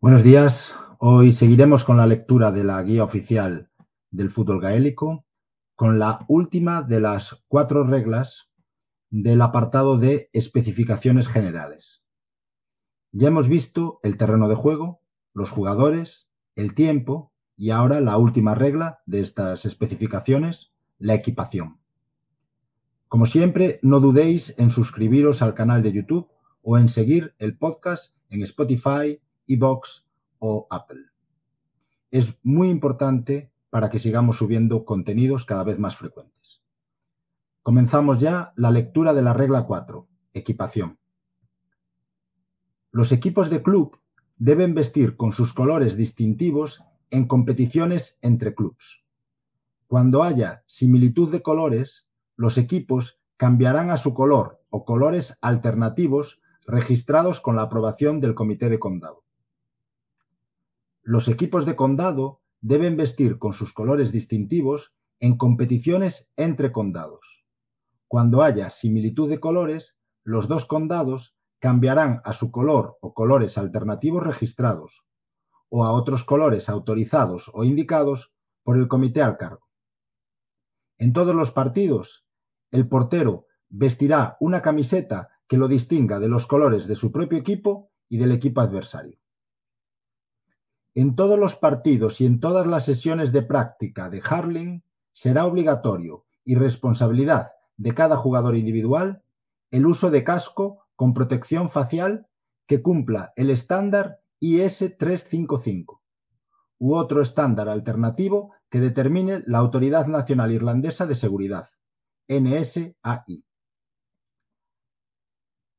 Buenos días. Hoy seguiremos con la lectura de la guía oficial del fútbol gaélico, con la última de las cuatro reglas del apartado de especificaciones generales. Ya hemos visto el terreno de juego, los jugadores, el tiempo y ahora la última regla de estas especificaciones, la equipación. Como siempre, no dudéis en suscribiros al canal de YouTube o en seguir el podcast en Spotify, iBox o Apple. Es muy importante para que sigamos subiendo contenidos cada vez más frecuentes. Comenzamos ya la lectura de la regla 4, equipación. Los equipos de club deben vestir con sus colores distintivos en competiciones entre clubs. Cuando haya similitud de colores, los equipos cambiarán a su color o colores alternativos registrados con la aprobación del comité de condado. Los equipos de condado deben vestir con sus colores distintivos en competiciones entre condados. Cuando haya similitud de colores, los dos condados cambiarán a su color o colores alternativos registrados o a otros colores autorizados o indicados por el comité al cargo. En todos los partidos, el portero vestirá una camiseta que lo distinga de los colores de su propio equipo y del equipo adversario. En todos los partidos y en todas las sesiones de práctica de Harling será obligatorio y responsabilidad de cada jugador individual el uso de casco con protección facial que cumpla el estándar IS-355 u otro estándar alternativo que determine la Autoridad Nacional Irlandesa de Seguridad, NSAI.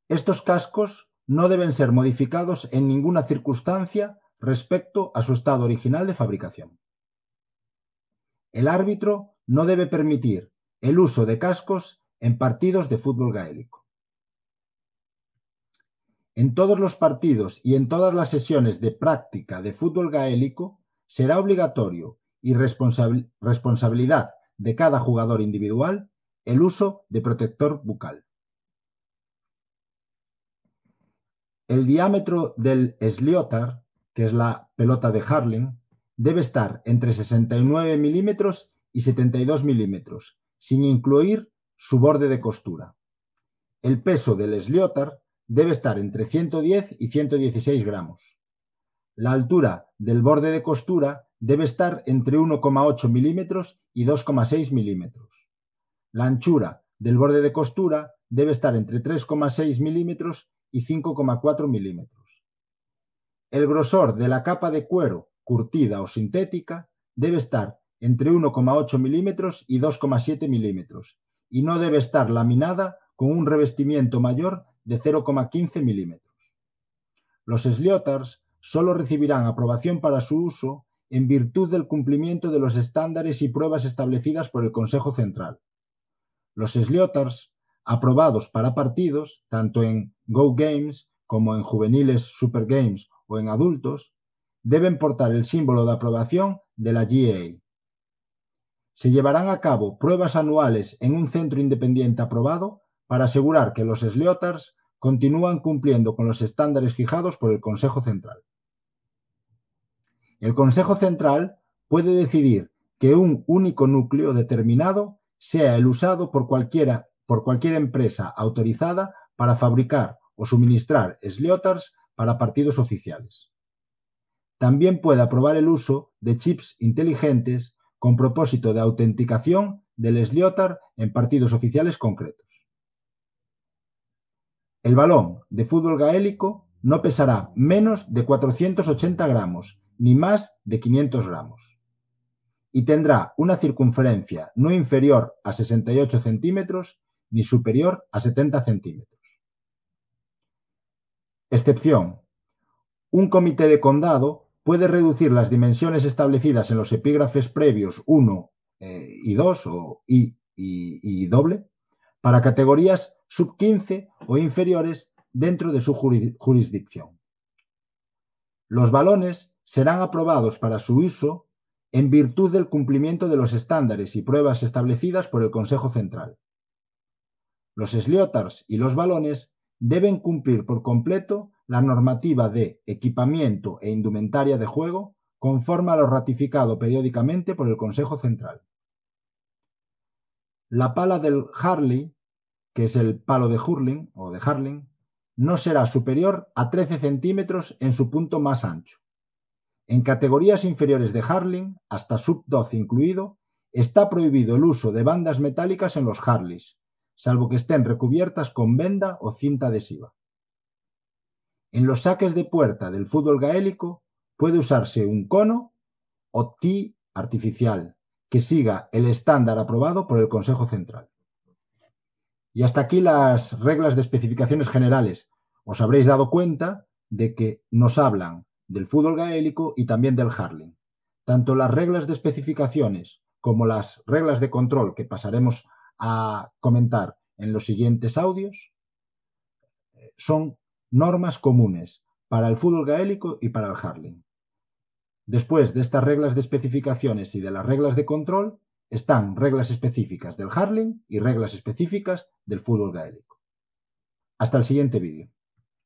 Estos cascos no deben ser modificados en ninguna circunstancia respecto a su estado original de fabricación. El árbitro no debe permitir el uso de cascos en partidos de fútbol gaélico. En todos los partidos y en todas las sesiones de práctica de fútbol gaélico será obligatorio y responsabilidad de cada jugador individual el uso de protector bucal. El diámetro del sliotar que es la pelota de Harling, debe estar entre 69 milímetros y 72 milímetros, sin incluir su borde de costura. El peso del Sliotar debe estar entre 110 y 116 gramos. La altura del borde de costura debe estar entre 1,8 milímetros y 2,6 milímetros. La anchura del borde de costura debe estar entre 3,6 milímetros y 5,4 milímetros. El grosor de la capa de cuero, curtida o sintética, debe estar entre 1,8 milímetros y 2,7 milímetros y no debe estar laminada con un revestimiento mayor de 0,15 milímetros. Los Sliotars solo recibirán aprobación para su uso en virtud del cumplimiento de los estándares y pruebas establecidas por el Consejo Central. Los Sliotars aprobados para partidos, tanto en Go Games como en juveniles Super Games o en adultos, deben portar el símbolo de aprobación de la GA. Se llevarán a cabo pruebas anuales en un centro independiente aprobado para asegurar que los Sleotars continúan cumpliendo con los estándares fijados por el Consejo Central. El Consejo Central puede decidir que un único núcleo determinado sea el usado por, cualquiera, por cualquier empresa autorizada para fabricar o suministrar Sleotars para partidos oficiales. También puede aprobar el uso de chips inteligentes con propósito de autenticación del Sliotar en partidos oficiales concretos. El balón de fútbol gaélico no pesará menos de 480 gramos ni más de 500 gramos y tendrá una circunferencia no inferior a 68 centímetros ni superior a 70 centímetros. Excepción. Un comité de condado puede reducir las dimensiones establecidas en los epígrafes previos 1 eh, y 2 o I y, doble para categorías sub 15 o inferiores dentro de su jurisdicción. Los balones serán aprobados para su uso en virtud del cumplimiento de los estándares y pruebas establecidas por el Consejo Central. Los Sliotars y los balones deben cumplir por completo la normativa de equipamiento e indumentaria de juego conforme a lo ratificado periódicamente por el Consejo Central. La pala del Harley, que es el palo de hurling o de Harling, no será superior a 13 centímetros en su punto más ancho. En categorías inferiores de Harling, hasta sub 12 incluido, está prohibido el uso de bandas metálicas en los Harleys, salvo que estén recubiertas con venda o cinta adhesiva. En los saques de puerta del fútbol gaélico puede usarse un cono o tee artificial que siga el estándar aprobado por el Consejo Central. Y hasta aquí las reglas de especificaciones generales. Os habréis dado cuenta de que nos hablan del fútbol gaélico y también del harling. Tanto las reglas de especificaciones como las reglas de control que pasaremos a comentar en los siguientes audios eh, son normas comunes para el fútbol gaélico y para el hurling. Después de estas reglas de especificaciones y de las reglas de control, están reglas específicas del hurling y reglas específicas del fútbol gaélico. Hasta el siguiente vídeo.